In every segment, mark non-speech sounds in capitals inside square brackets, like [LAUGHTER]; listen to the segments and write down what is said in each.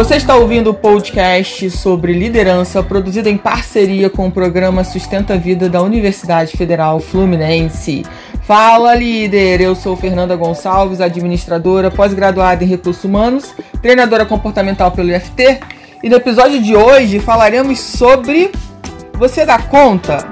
Você está ouvindo o podcast sobre liderança, produzido em parceria com o programa Sustenta a Vida da Universidade Federal Fluminense. Fala, líder! Eu sou Fernanda Gonçalves, administradora, pós-graduada em recursos humanos, treinadora comportamental pelo IFT, e no episódio de hoje falaremos sobre. Você dá conta?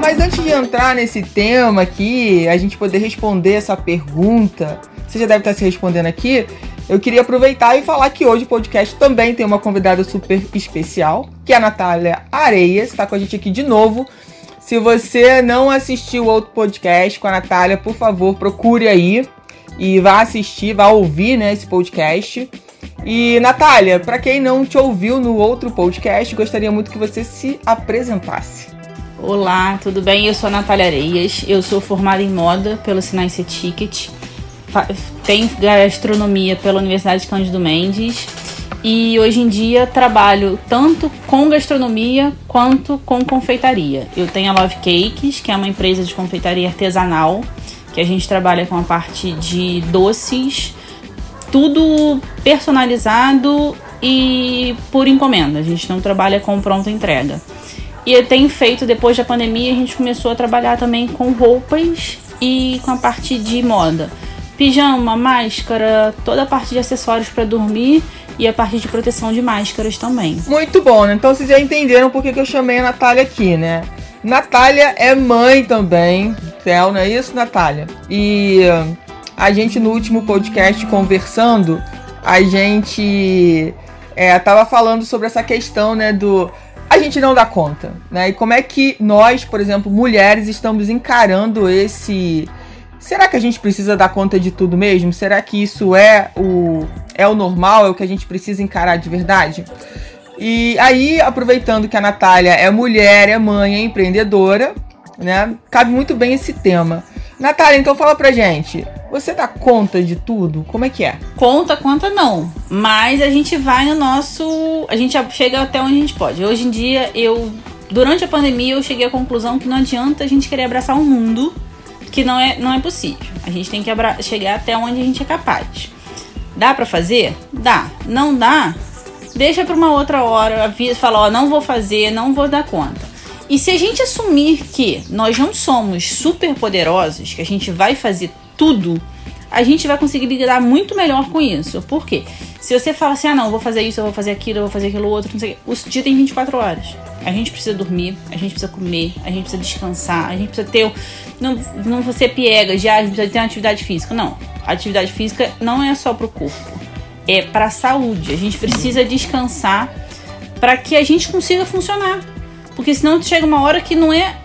Mas antes de entrar nesse tema aqui, a gente poder responder essa pergunta, você já deve estar se respondendo aqui. Eu queria aproveitar e falar que hoje o podcast também tem uma convidada super especial, que é a Natália Areias, está com a gente aqui de novo. Se você não assistiu outro podcast com a Natália, por favor, procure aí e vá assistir, vá ouvir né, esse podcast. E Natália, para quem não te ouviu no outro podcast, gostaria muito que você se apresentasse. Olá, tudo bem? Eu sou a Natália Areias, eu sou formada em moda pelo Sinais Ticket, tenho gastronomia pela Universidade Cândido Mendes e hoje em dia trabalho tanto com gastronomia quanto com confeitaria. Eu tenho a Love Cakes, que é uma empresa de confeitaria artesanal, que a gente trabalha com a parte de doces, tudo personalizado e por encomenda. A gente não trabalha com pronta entrega. E tem feito, depois da pandemia, a gente começou a trabalhar também com roupas e com a parte de moda. Pijama, máscara, toda a parte de acessórios para dormir e a parte de proteção de máscaras também. Muito bom, né? Então vocês já entenderam por que eu chamei a Natália aqui, né? Natália é mãe também, Theo, não é isso, Natália? E a gente no último podcast conversando, a gente é, tava falando sobre essa questão, né, do a gente não dá conta, né? E como é que nós, por exemplo, mulheres, estamos encarando esse. Será que a gente precisa dar conta de tudo mesmo? Será que isso é o, é o normal? É o que a gente precisa encarar de verdade? E aí, aproveitando que a Natália é mulher, é mãe, é empreendedora, né? Cabe muito bem esse tema. Natália, então fala pra gente. Você dá conta de tudo? Como é que é? Conta, conta não. Mas a gente vai no nosso. A gente chega até onde a gente pode. Hoje em dia, eu. Durante a pandemia, eu cheguei à conclusão que não adianta a gente querer abraçar um mundo que não é, não é possível. A gente tem que chegar até onde a gente é capaz. Dá para fazer? Dá. Não dá? Deixa para uma outra hora. Avisa, fala, ó, não vou fazer, não vou dar conta. E se a gente assumir que nós não somos super poderosos, que a gente vai fazer tudo, a gente vai conseguir lidar muito melhor com isso. Por quê? Se você fala assim, ah não, vou fazer isso, eu vou fazer aquilo, eu vou fazer aquilo outro, não sei o dia tem 24 horas. A gente precisa dormir, a gente precisa comer, a gente precisa descansar, a gente precisa ter. Não, não você piega, já a gente precisa ter uma atividade física. Não. Atividade física não é só pro corpo, é pra saúde. A gente precisa descansar para que a gente consiga funcionar. Porque senão chega uma hora que não é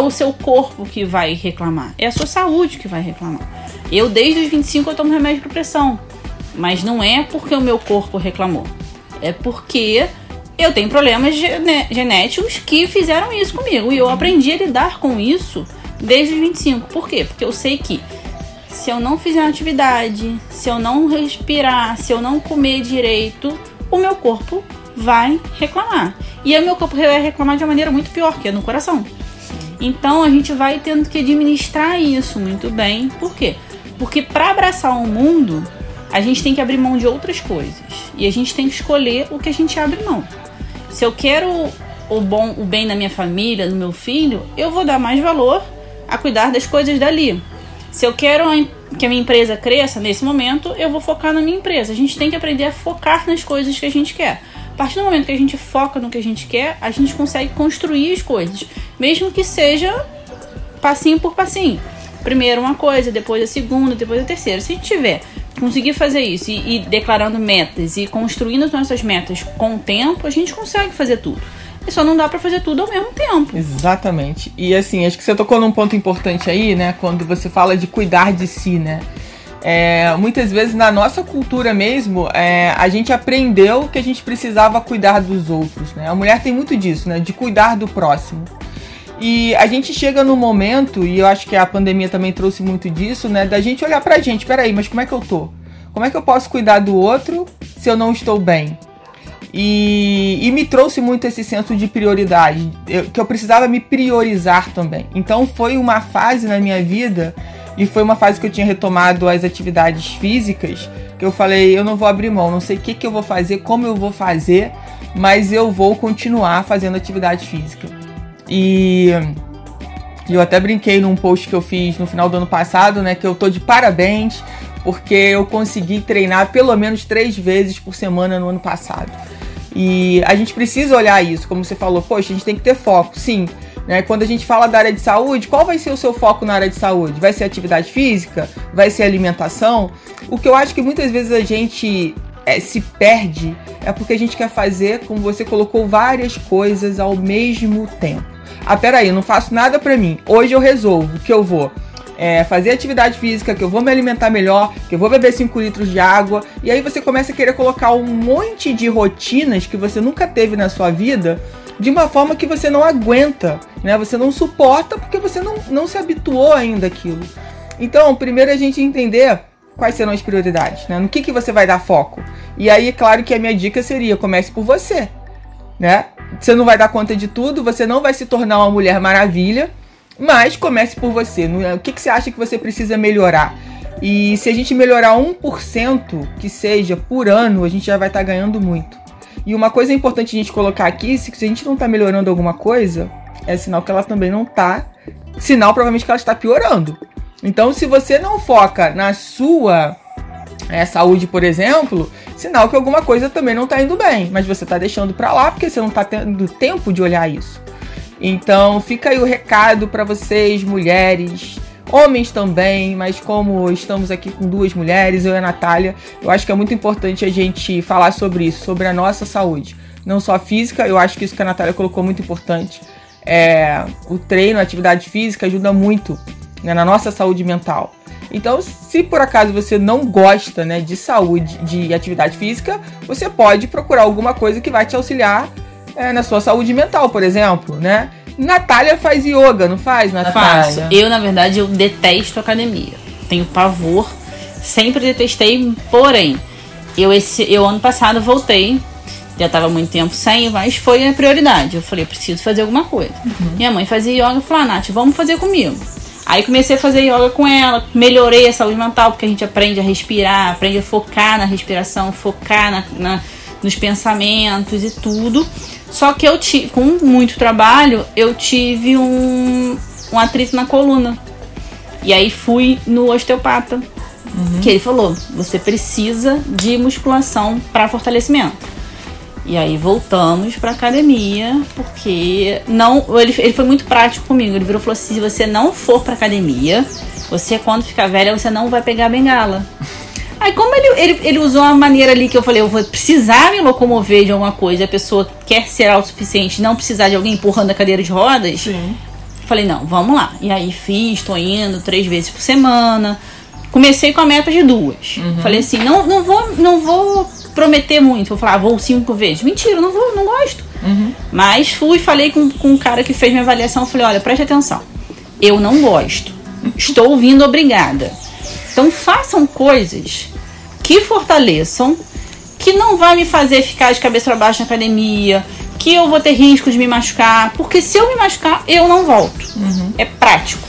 o seu corpo que vai reclamar, é a sua saúde que vai reclamar. Eu, desde os 25, eu tomo remédio para pressão. Mas não é porque o meu corpo reclamou. É porque eu tenho problemas genéticos que fizeram isso comigo. E eu aprendi a lidar com isso desde os 25. Por quê? Porque eu sei que se eu não fizer uma atividade, se eu não respirar, se eu não comer direito, o meu corpo vai reclamar. E o meu corpo vai reclamar de uma maneira muito pior, que é no coração. Então a gente vai tendo que administrar isso muito bem. Por quê? Porque para abraçar o mundo, a gente tem que abrir mão de outras coisas. E a gente tem que escolher o que a gente abre mão. Se eu quero o bom, o bem da minha família, do meu filho, eu vou dar mais valor a cuidar das coisas dali. Se eu quero que a minha empresa cresça nesse momento, eu vou focar na minha empresa. A gente tem que aprender a focar nas coisas que a gente quer. A partir do momento que a gente foca no que a gente quer, a gente consegue construir as coisas, mesmo que seja passinho por passinho. Primeiro uma coisa, depois a segunda, depois a terceira. Se a gente tiver conseguir fazer isso e, e declarando metas e construindo as nossas metas com o tempo, a gente consegue fazer tudo. E só não dá para fazer tudo ao mesmo tempo. Exatamente. E assim, acho que você tocou num ponto importante aí, né? Quando você fala de cuidar de si, né? É, muitas vezes na nossa cultura mesmo, é, a gente aprendeu que a gente precisava cuidar dos outros. Né? A mulher tem muito disso, né? De cuidar do próximo. E a gente chega no momento, e eu acho que a pandemia também trouxe muito disso, né? Da gente olhar pra gente, peraí, mas como é que eu tô? Como é que eu posso cuidar do outro se eu não estou bem? E, e me trouxe muito esse senso de prioridade, eu, que eu precisava me priorizar também. Então foi uma fase na minha vida E foi uma fase que eu tinha retomado as atividades físicas, que eu falei, eu não vou abrir mão, não sei o que, que eu vou fazer, como eu vou fazer, mas eu vou continuar fazendo atividade física. E eu até brinquei num post que eu fiz no final do ano passado, né, que eu tô de parabéns, porque eu consegui treinar pelo menos três vezes por semana no ano passado. E a gente precisa olhar isso, como você falou, poxa, a gente tem que ter foco, sim. Né? Quando a gente fala da área de saúde, qual vai ser o seu foco na área de saúde? Vai ser atividade física? Vai ser alimentação? O que eu acho que muitas vezes a gente é, se perde é porque a gente quer fazer, como você colocou, várias coisas ao mesmo tempo. Ah, peraí, eu não faço nada pra mim. Hoje eu resolvo que eu vou é, fazer atividade física, que eu vou me alimentar melhor, que eu vou beber 5 litros de água. E aí você começa a querer colocar um monte de rotinas que você nunca teve na sua vida de uma forma que você não aguenta, né? Você não suporta porque você não, não se habituou ainda àquilo. Então, primeiro a gente entender quais serão as prioridades, né? No que, que você vai dar foco. E aí, claro que a minha dica seria, comece por você, né? Você não vai dar conta de tudo, você não vai se tornar uma mulher maravilha, mas comece por você. O que, que você acha que você precisa melhorar? E se a gente melhorar 1% que seja por ano, a gente já vai estar tá ganhando muito. E uma coisa importante a gente colocar aqui, se a gente não está melhorando alguma coisa, é sinal que ela também não está. Sinal provavelmente que ela está piorando. Então, se você não foca na sua é, saúde, por exemplo, sinal que alguma coisa também não está indo bem. Mas você está deixando para lá porque você não está tendo tempo de olhar isso. Então fica aí o recado para vocês, mulheres, homens também, mas como estamos aqui com duas mulheres, eu e a Natália, eu acho que é muito importante a gente falar sobre isso, sobre a nossa saúde. Não só física, eu acho que isso que a Natália colocou muito importante. É, o treino, a atividade física ajuda muito né, na nossa saúde mental. Então, se por acaso você não gosta né, de saúde, de atividade física, você pode procurar alguma coisa que vai te auxiliar é, na sua saúde mental, por exemplo, né? Natália faz yoga, não faz, Natália? Faço. Eu, na verdade, eu detesto academia. Tenho pavor. Sempre detestei, porém, eu, esse, eu ano passado voltei. Já estava muito tempo sem, mas foi a prioridade. Eu falei, preciso fazer alguma coisa. Uhum. Minha mãe fazia yoga e falou, ah, Nath, vamos fazer comigo. Aí comecei a fazer yoga com ela, melhorei a saúde mental, porque a gente aprende a respirar, aprende a focar na respiração, focar na, na nos pensamentos e tudo. Só que eu tive, com muito trabalho, eu tive um, um atrito na coluna. E aí fui no osteopata. Uhum. Que ele falou: você precisa de musculação para fortalecimento. E aí voltamos pra academia, porque não. Ele, ele foi muito prático comigo. Ele virou e falou assim: se você não for pra academia, você quando ficar velha, você não vai pegar bengala. [LAUGHS] Aí, como ele, ele, ele usou uma maneira ali que eu falei, eu vou precisar me locomover de alguma coisa, a pessoa quer ser autossuficiente, não precisar de alguém empurrando a cadeira de rodas. Sim. Falei, não, vamos lá. E aí fiz, tô indo três vezes por semana. Comecei com a meta de duas. Uhum. Falei assim, não, não vou, não vou prometer muito. Vou falar, ah, vou cinco vezes. Mentira, não vou, não gosto. Uhum. Mas fui, falei com, com um cara que fez minha avaliação, falei, olha, preste atenção. Eu não gosto. Estou ouvindo obrigada então façam coisas que fortaleçam, que não vai me fazer ficar de cabeça para baixo na academia, que eu vou ter risco de me machucar, porque se eu me machucar, eu não volto. Uhum. É prático.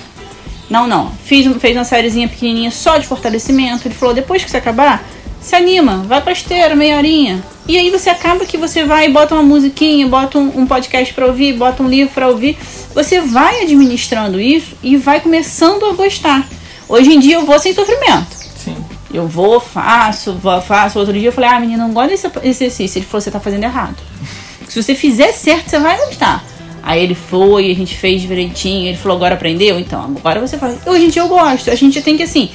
Não, não. Fiz, fez uma sériezinha pequenininha só de fortalecimento. Ele falou: depois que você acabar, se anima, vai pra esteira, meia horinha. E aí você acaba que você vai e bota uma musiquinha, bota um, um podcast para ouvir, bota um livro para ouvir. Você vai administrando isso e vai começando a gostar. Hoje em dia eu vou sem sofrimento. Sim. Eu vou, faço, vou, faço. Outro dia eu falei, ah, menina, não gosta desse exercício. Ele falou, você tá fazendo errado. [LAUGHS] Se você fizer certo, você vai gostar. Aí ele foi, a gente fez direitinho. Ele falou, agora aprendeu? Então, agora você faz. Hoje em dia eu gosto. A gente tem que, assim,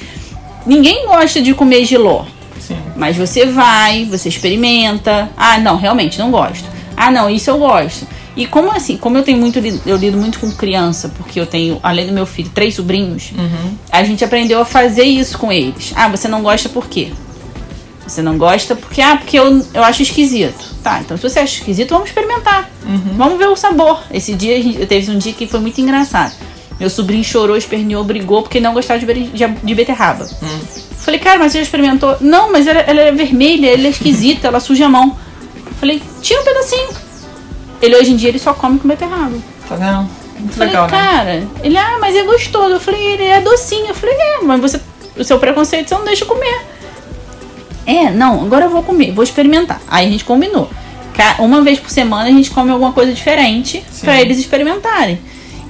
ninguém gosta de comer giló. Mas você vai, você experimenta. Ah, não, realmente não gosto. Ah, não, isso eu gosto. E como assim, como eu tenho muito, eu lido muito com criança, porque eu tenho, além do meu filho, três sobrinhos, uhum. a gente aprendeu a fazer isso com eles. Ah, você não gosta por quê? Você não gosta porque, ah, porque eu, eu acho esquisito. Tá, então se você acha esquisito, vamos experimentar. Uhum. Vamos ver o sabor. Esse dia, eu teve um dia que foi muito engraçado. Meu sobrinho chorou, esperneou, brigou porque não gostava de, de, de beterraba. Uhum. Falei, cara, mas você já experimentou? Não, mas ela, ela é vermelha, ela é esquisita, ela suja a mão. Falei, tira um pedacinho. Ele hoje em dia ele só come com beterraba. Tá vendo? Muito falei, legal, né? cara, ele, ah, mas é gostoso. Eu falei, ele é docinho. Eu falei, é, mas você, o seu preconceito você não deixa comer. É, não, agora eu vou comer, vou experimentar. Aí a gente combinou. Uma vez por semana a gente come alguma coisa diferente pra eles experimentarem.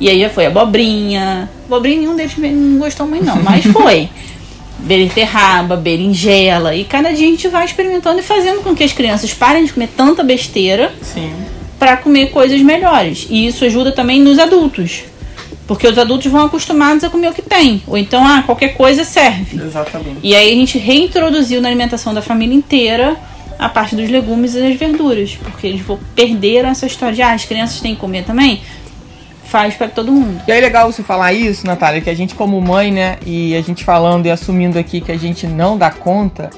E aí já foi abobrinha. Abobrinha nenhum deles não gostou muito, não, mas [LAUGHS] foi. Beterraba, berinjela. E cada dia a gente vai experimentando e fazendo com que as crianças parem de comer tanta besteira para comer coisas melhores. E isso ajuda também nos adultos. Porque os adultos vão acostumados a comer o que tem. Ou então, ah, qualquer coisa serve. Exatamente. E aí a gente reintroduziu na alimentação da família inteira a parte dos legumes e das verduras. Porque eles vão perder essa história de, ah, as crianças têm que comer também. Faz para todo mundo. E é legal você falar isso, Natália, que a gente como mãe, né, e a gente falando e assumindo aqui que a gente não dá conta,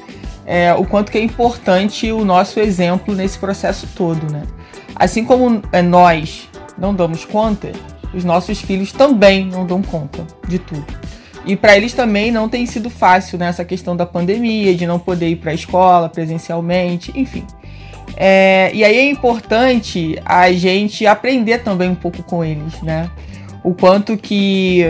é, o quanto que é importante o nosso exemplo nesse processo todo, né? Assim como é, nós não damos conta, os nossos filhos também não dão conta de tudo. E para eles também não tem sido fácil nessa questão da pandemia, de não poder ir para a escola presencialmente, enfim. É, e aí é importante a gente aprender também um pouco com eles, né? O quanto que,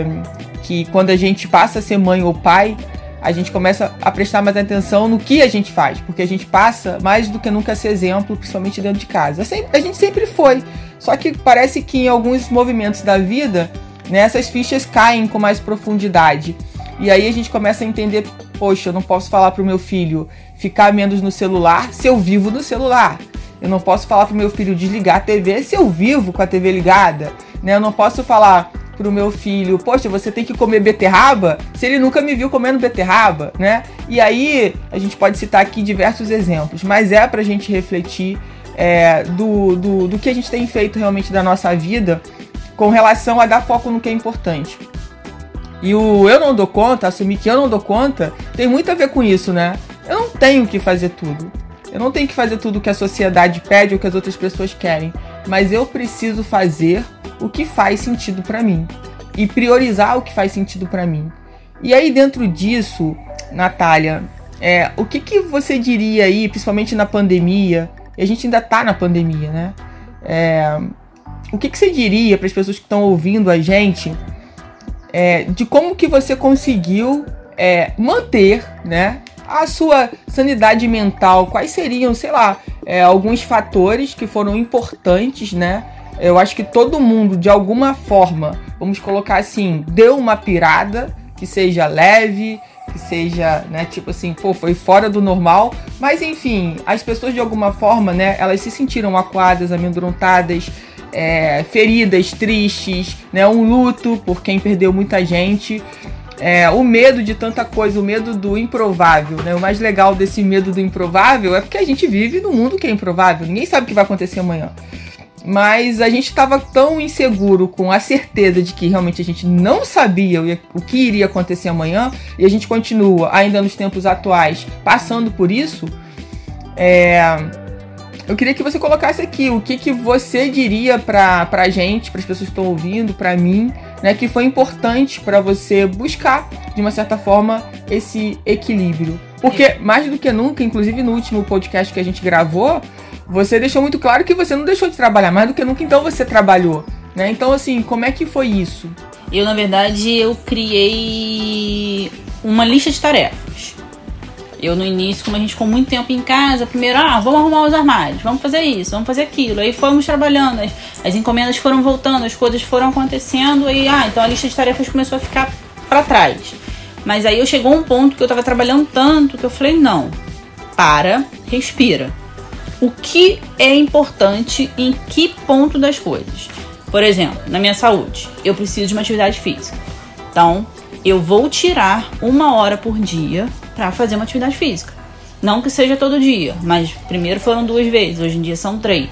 que quando a gente passa a ser mãe ou pai, a gente começa a prestar mais atenção no que a gente faz, porque a gente passa mais do que nunca a ser exemplo, principalmente dentro de casa. A gente sempre foi, só que parece que em alguns movimentos da vida, né, essas fichas caem com mais profundidade. E aí a gente começa a entender, poxa, eu não posso falar pro meu filho ficar menos no celular se eu vivo no celular. Eu não posso falar pro meu filho desligar a TV se eu vivo com a TV ligada. Né? Eu não posso falar pro meu filho, poxa, você tem que comer beterraba se ele nunca me viu comendo beterraba, né? E aí a gente pode citar aqui diversos exemplos, mas é pra gente refletir é, do, do, do que a gente tem feito realmente da nossa vida com relação a dar foco no que é importante. E o eu não dou conta, assumir que eu não dou conta, tem muito a ver com isso, né? Eu não tenho que fazer tudo. Eu não tenho que fazer tudo que a sociedade pede ou que as outras pessoas querem. Mas eu preciso fazer o que faz sentido pra mim. E priorizar o que faz sentido pra mim. E aí, dentro disso, Natália, é, o que, que você diria aí, principalmente na pandemia? E a gente ainda tá na pandemia, né? É, o que, que você diria para as pessoas que estão ouvindo a gente é, de como que você conseguiu é, manter, né, a sua sanidade mental? Quais seriam, sei lá, é, alguns fatores que foram importantes, né? Eu acho que todo mundo, de alguma forma, vamos colocar assim, deu uma pirada que seja leve, que seja, né, tipo assim, pô, foi fora do normal, mas enfim, as pessoas de alguma forma, né, elas se sentiram acuadas, amedrontadas, é, feridas, tristes, né, um luto por quem perdeu muita gente, é, o medo de tanta coisa, o medo do improvável, né? O mais legal desse medo do improvável é porque a gente vive num mundo que é improvável, ninguém sabe o que vai acontecer amanhã. Mas a gente estava tão inseguro com a certeza de que realmente a gente não sabia o que iria acontecer amanhã, e a gente continua, ainda nos tempos atuais, passando por isso. É, eu queria que você colocasse aqui o que, que você diria pra, pra gente, para as pessoas que estão ouvindo, pra mim, né, que foi importante pra você buscar, de uma certa forma, esse equilíbrio. Porque, mais do que nunca, inclusive no último podcast que a gente gravou, você deixou muito claro que você não deixou de trabalhar, mais do que nunca, então você trabalhou. Né? Então, assim, como é que foi isso? Eu, na verdade, eu criei uma lista de tarefas. Eu, no início, como a gente ficou muito tempo em casa, primeiro, ah, vamos arrumar os armários, vamos fazer isso, vamos fazer aquilo. Aí fomos trabalhando, as, as encomendas foram voltando, as coisas foram acontecendo, aí, ah, então a lista de tarefas começou a ficar pra trás. Mas aí eu chegou um ponto que eu tava trabalhando tanto que eu falei, não, para, respira. O que é importante em que ponto das coisas? Por exemplo, na minha saúde, eu preciso de uma atividade física. Então, eu vou tirar uma hora por dia para fazer uma atividade física. Não que seja todo dia, mas primeiro foram duas vezes, hoje em dia são três.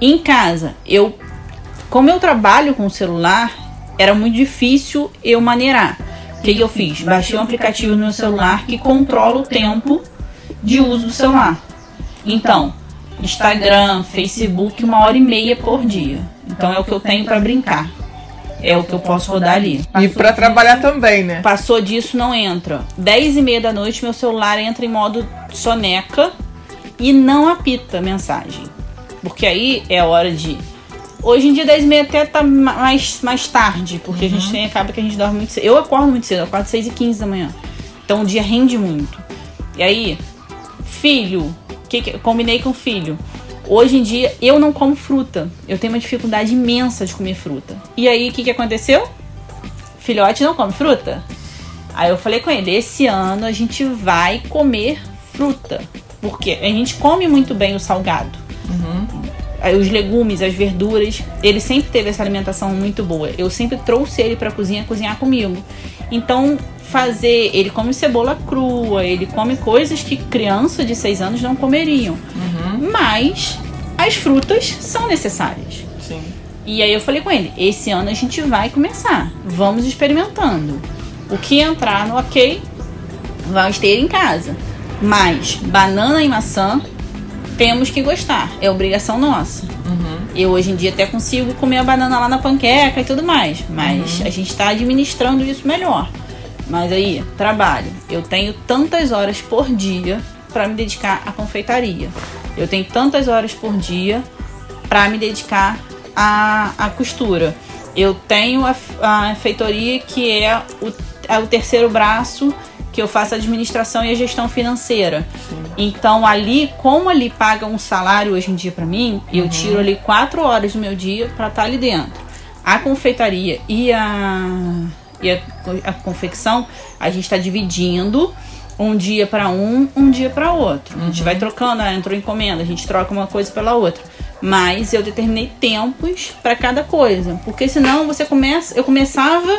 Em casa, eu, como eu trabalho com o celular, era muito difícil eu maneirar. O que, que eu fiz? Baixei um aplicativo no meu celular que controla o tempo de uso do celular. Então, Instagram, Facebook, uma hora e meia por dia. Então é o que eu tenho para brincar. É o que eu posso rodar ali. E Passou pra trabalhar também, né? Passou disso, não entra. 10 e meia da noite, meu celular entra em modo soneca e não apita mensagem. Porque aí é hora de Hoje em dia 10 e meia até tá mais, mais tarde, porque uhum. a gente tem, acaba que a gente dorme muito cedo. Eu acordo muito cedo, eu acordo 6 e 15 da manhã. Então o dia rende muito. E aí, filho, que, que combinei com o filho. Hoje em dia eu não como fruta. Eu tenho uma dificuldade imensa de comer fruta. E aí o que, que aconteceu? Filhote não come fruta? Aí eu falei com ele: esse ano a gente vai comer fruta. Porque a gente come muito bem o salgado. Uhum os legumes, as verduras. Ele sempre teve essa alimentação muito boa. Eu sempre trouxe ele para cozinha cozinhar comigo. Então, fazer. Ele come cebola crua, ele come coisas que criança de 6 anos não comeriam. Uhum. Mas as frutas são necessárias. Sim. E aí eu falei com ele: esse ano a gente vai começar. Vamos experimentando. O que entrar no ok, vamos ter em casa. Mas banana e maçã temos que gostar. É obrigação nossa. Uhum. Eu hoje em dia até consigo comer a banana lá na panqueca e tudo mais. Mas uhum. a gente está administrando isso melhor. Mas aí, trabalho. Eu tenho tantas horas por dia para me dedicar à confeitaria. Eu tenho tantas horas por dia para me dedicar à, à costura. Eu tenho a, a feitoria que é o, é o terceiro braço que eu faço a administração e a gestão financeira. Sim. Então ali, como ali paga um salário hoje em dia para mim, uhum. eu tiro ali quatro horas do meu dia para estar tá ali dentro. A confeitaria e a, e a, a confecção, a gente está dividindo um dia para um, um dia para outro. Uhum. A gente uhum. vai trocando, ah, entrou encomenda, a gente troca uma coisa pela outra. Mas eu determinei tempos para cada coisa, porque senão você começa, eu começava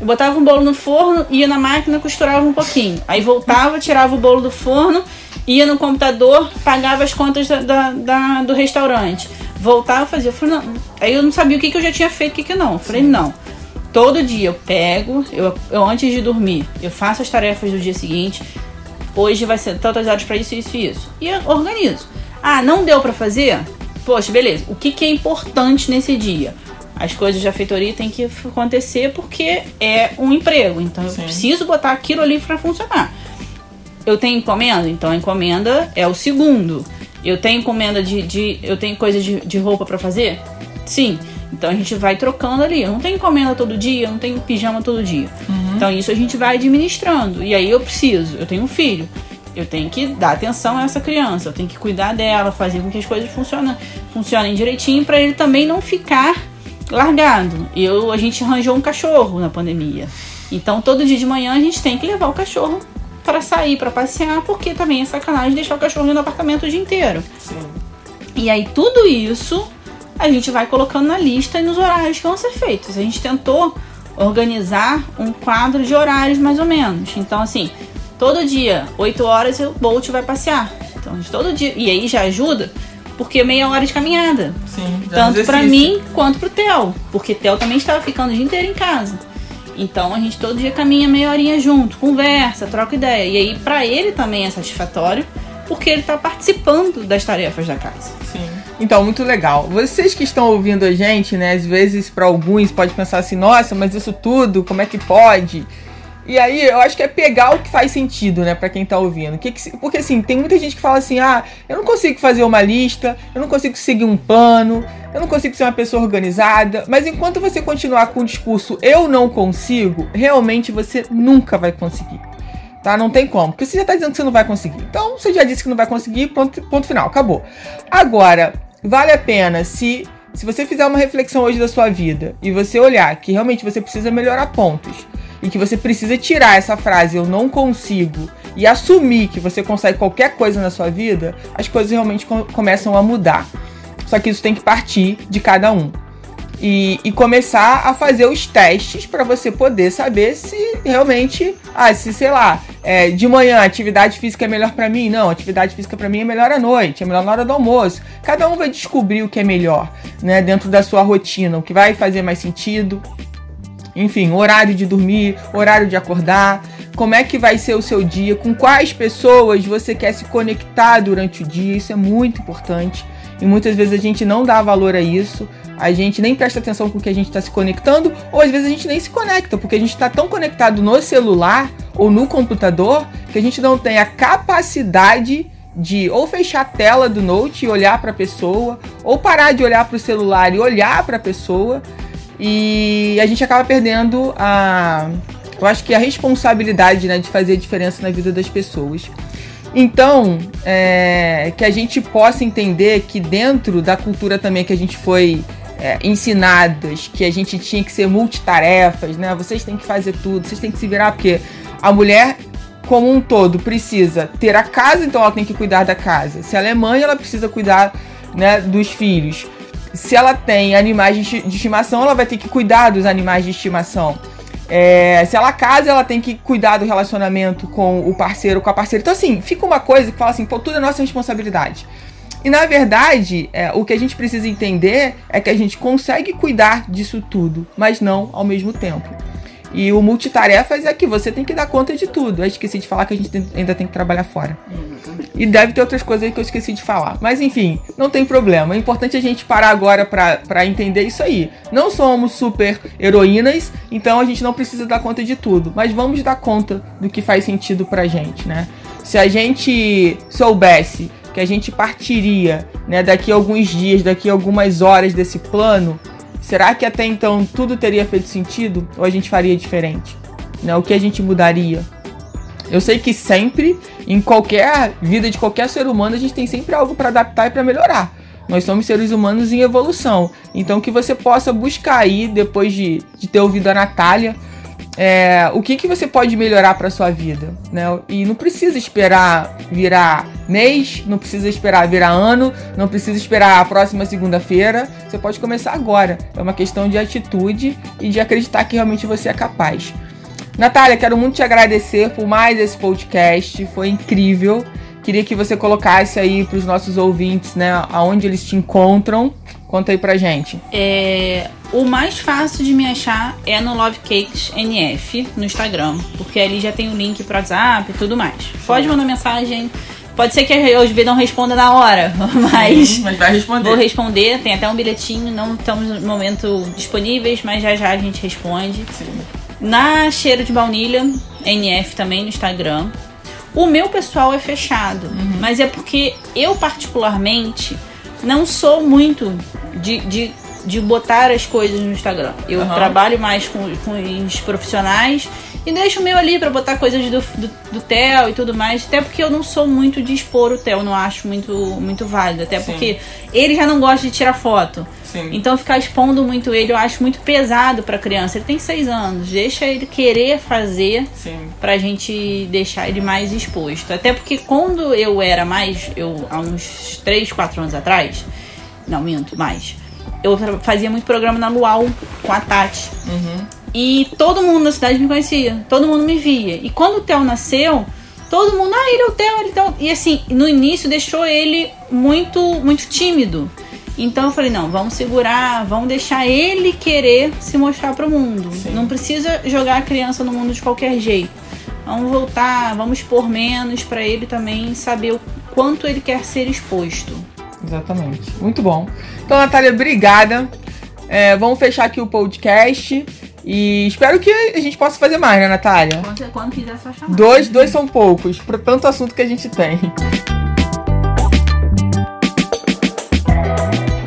eu botava um bolo no forno, ia na máquina, costurava um pouquinho. Aí voltava, tirava o bolo do forno, ia no computador, pagava as contas da, da, da do restaurante. Voltava, fazia. Eu falei, não. Aí eu não sabia o que, que eu já tinha feito, o que, que não. Eu falei, não. Todo dia eu pego, eu, eu antes de dormir, eu faço as tarefas do dia seguinte. Hoje vai ser tantas horas para isso, isso e isso. E eu organizo. Ah, não deu para fazer? Poxa, beleza. O que, que é importante nesse dia? as coisas de feitoria têm que acontecer porque é um emprego. Então eu preciso botar aquilo ali para funcionar. Eu tenho encomenda, então a encomenda é o segundo. Eu tenho encomenda de. de eu tenho coisa de, de roupa para fazer? Sim. Então a gente vai trocando ali. Eu não tenho encomenda todo dia, eu não tenho pijama todo dia. Uhum. Então isso a gente vai administrando. E aí eu preciso, eu tenho um filho. Eu tenho que dar atenção a essa criança, eu tenho que cuidar dela, fazer com que as coisas funcionem, funcionem direitinho para ele também não ficar largado. Eu, a gente arranjou um cachorro na pandemia. Então todo dia de manhã a gente tem que levar o cachorro para sair, para passear, porque também é sacanagem deixar o cachorro no apartamento o dia inteiro. Sim. E aí tudo isso a gente vai colocando na lista e nos horários que vão ser feitos. A gente tentou organizar um quadro de horários mais ou menos. Então assim, todo dia, 8 horas, o Bolt vai passear. Então, todo dia. E aí já ajuda porque meia hora de caminhada. Sim, Tanto para mim quanto pro Theo. Porque Theo também estava ficando o dia inteiro em casa. Então a gente todo dia caminha meia horinha junto, conversa, troca ideia. E aí para ele também é satisfatório, porque ele tá participando das tarefas da casa. Sim. Então, muito legal. Vocês que estão ouvindo a gente, né, às vezes para alguns pode pensar assim: "Nossa, mas isso tudo, como é que pode?" E aí, eu acho que é pegar o que faz sentido, né, para quem tá ouvindo. Que que, porque assim, tem muita gente que fala assim: "Ah, eu não consigo fazer uma lista, eu não consigo seguir um plano, eu não consigo ser uma pessoa organizada". Mas enquanto você continuar com o discurso eu não consigo, realmente você nunca vai conseguir. Tá? Não tem como, porque você já tá dizendo que você não vai conseguir. Então, você já disse que não vai conseguir, ponto, ponto final, acabou. Agora, vale a pena se se você fizer uma reflexão hoje da sua vida e você olhar que realmente você precisa melhorar pontos e que você precisa tirar essa frase eu não consigo e assumir que você consegue qualquer coisa na sua vida, as coisas realmente com começam a mudar. Só que isso tem que partir de cada um. E, e começar a fazer os testes para você poder saber se realmente, ah, se sei lá, é, de manhã atividade física é melhor para mim. Não, atividade física para mim é melhor à noite, é melhor na hora do almoço. Cada um vai descobrir o que é melhor, né, dentro da sua rotina, o que vai fazer mais sentido enfim, horário de dormir, horário de acordar, como é que vai ser o seu dia, com quais pessoas você quer se conectar durante o dia, isso é muito importante. E muitas vezes a gente não dá valor a isso, a gente nem presta atenção com o que a gente está se conectando, ou às vezes a gente nem se conecta, porque a gente está tão conectado no celular ou no computador que a gente não tem a capacidade de ou fechar a tela do note e olhar para a pessoa, ou parar de olhar para o celular e olhar para a pessoa, e a gente acaba perdendo a, eu acho que a responsabilidade né, de fazer a diferença na vida das pessoas. Então, é, que a gente possa entender que dentro da cultura também que a gente foi é, ensinadas, que a gente tinha que ser multitarefas, né? Vocês têm que fazer tudo, vocês têm que se virar, porque a mulher como um todo precisa ter a casa, então ela tem que cuidar da casa. Se ela é mãe, ela precisa cuidar né, dos filhos. Se ela tem animais de estimação, ela vai ter que cuidar dos animais de estimação. É, se ela casa, ela tem que cuidar do relacionamento com o parceiro, com a parceira. Então, assim, fica uma coisa que fala assim, pô, tudo é nossa responsabilidade. E na verdade, é, o que a gente precisa entender é que a gente consegue cuidar disso tudo, mas não ao mesmo tempo. E o multitarefas é que você tem que dar conta de tudo. Eu esqueci de falar que a gente tem, ainda tem que trabalhar fora. E deve ter outras coisas aí que eu esqueci de falar. Mas enfim, não tem problema. É importante a gente parar agora para entender isso aí. Não somos super heroínas, então a gente não precisa dar conta de tudo. Mas vamos dar conta do que faz sentido pra gente, né? Se a gente soubesse que a gente partiria né, daqui a alguns dias, daqui a algumas horas desse plano, será que até então tudo teria feito sentido? Ou a gente faria diferente? Né? O que a gente mudaria? Eu sei que sempre, em qualquer vida de qualquer ser humano, a gente tem sempre algo para adaptar e para melhorar. Nós somos seres humanos em evolução. Então que você possa buscar aí, depois de, de ter ouvido a Natália, é, o que, que você pode melhorar para sua vida, né? E não precisa esperar virar mês, não precisa esperar virar ano, não precisa esperar a próxima segunda-feira. Você pode começar agora. É uma questão de atitude e de acreditar que realmente você é capaz. Natália, quero muito te agradecer por mais esse podcast, foi incrível. Queria que você colocasse aí para os nossos ouvintes, né, aonde eles te encontram. Conta aí pra gente. É, o mais fácil de me achar é no Love Cakes NF no Instagram, porque ali já tem o link pro WhatsApp e tudo mais. Pode mandar mensagem. Pode ser que eu às vezes não responda na hora, [LAUGHS] mas, Sim, mas vai responder. vou responder. Tem até um bilhetinho, não estamos no momento disponíveis, mas já já a gente responde. Sim. Na Cheiro de Baunilha, NF também no Instagram. O meu pessoal é fechado, mas é porque eu, particularmente, não sou muito de, de, de botar as coisas no Instagram. Eu Aham. trabalho mais com, com os profissionais e deixo o meu ali pra botar coisas do, do, do Theo e tudo mais. Até porque eu não sou muito de expor o Theo, não acho muito, muito válido. Até Sim. porque ele já não gosta de tirar foto. Sim. Então ficar expondo muito ele eu acho muito pesado pra criança. Ele tem seis anos, deixa ele querer fazer Sim. pra gente deixar ele mais exposto. Até porque quando eu era mais, eu há uns 3, 4 anos atrás, não minto, mais. Eu fazia muito programa na Luau com a Tati. Uhum. E todo mundo na cidade me conhecia, todo mundo me via. E quando o Theo nasceu, todo mundo, ah, ele é o Theo, ele é o Theo. E assim, no início deixou ele muito, muito tímido. Então eu falei, não, vamos segurar, vamos deixar ele querer se mostrar pro mundo. Sim. Não precisa jogar a criança no mundo de qualquer jeito. Vamos voltar, vamos expor menos pra ele também saber o quanto ele quer ser exposto. Exatamente. Muito bom. Então, Natália, obrigada. É, vamos fechar aqui o podcast. E espero que a gente possa fazer mais, né, Natália? Quando, quando quiser só chamar. Dois, dois são poucos, para tanto assunto que a gente tem.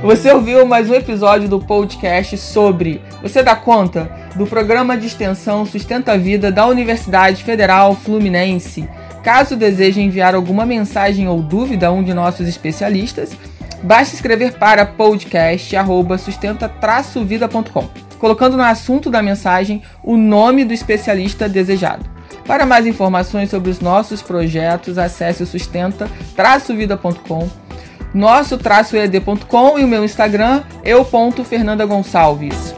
Você ouviu mais um episódio do podcast sobre Você dá conta? Do programa de extensão Sustenta a Vida da Universidade Federal Fluminense. Caso deseje enviar alguma mensagem ou dúvida a um de nossos especialistas, basta escrever para podcast@sustenta-vida.com, colocando no assunto da mensagem o nome do especialista desejado. Para mais informações sobre os nossos projetos, acesse o sustenta-vida.com, nosso-ed.com e o meu Instagram, eu.fernandagonçalves.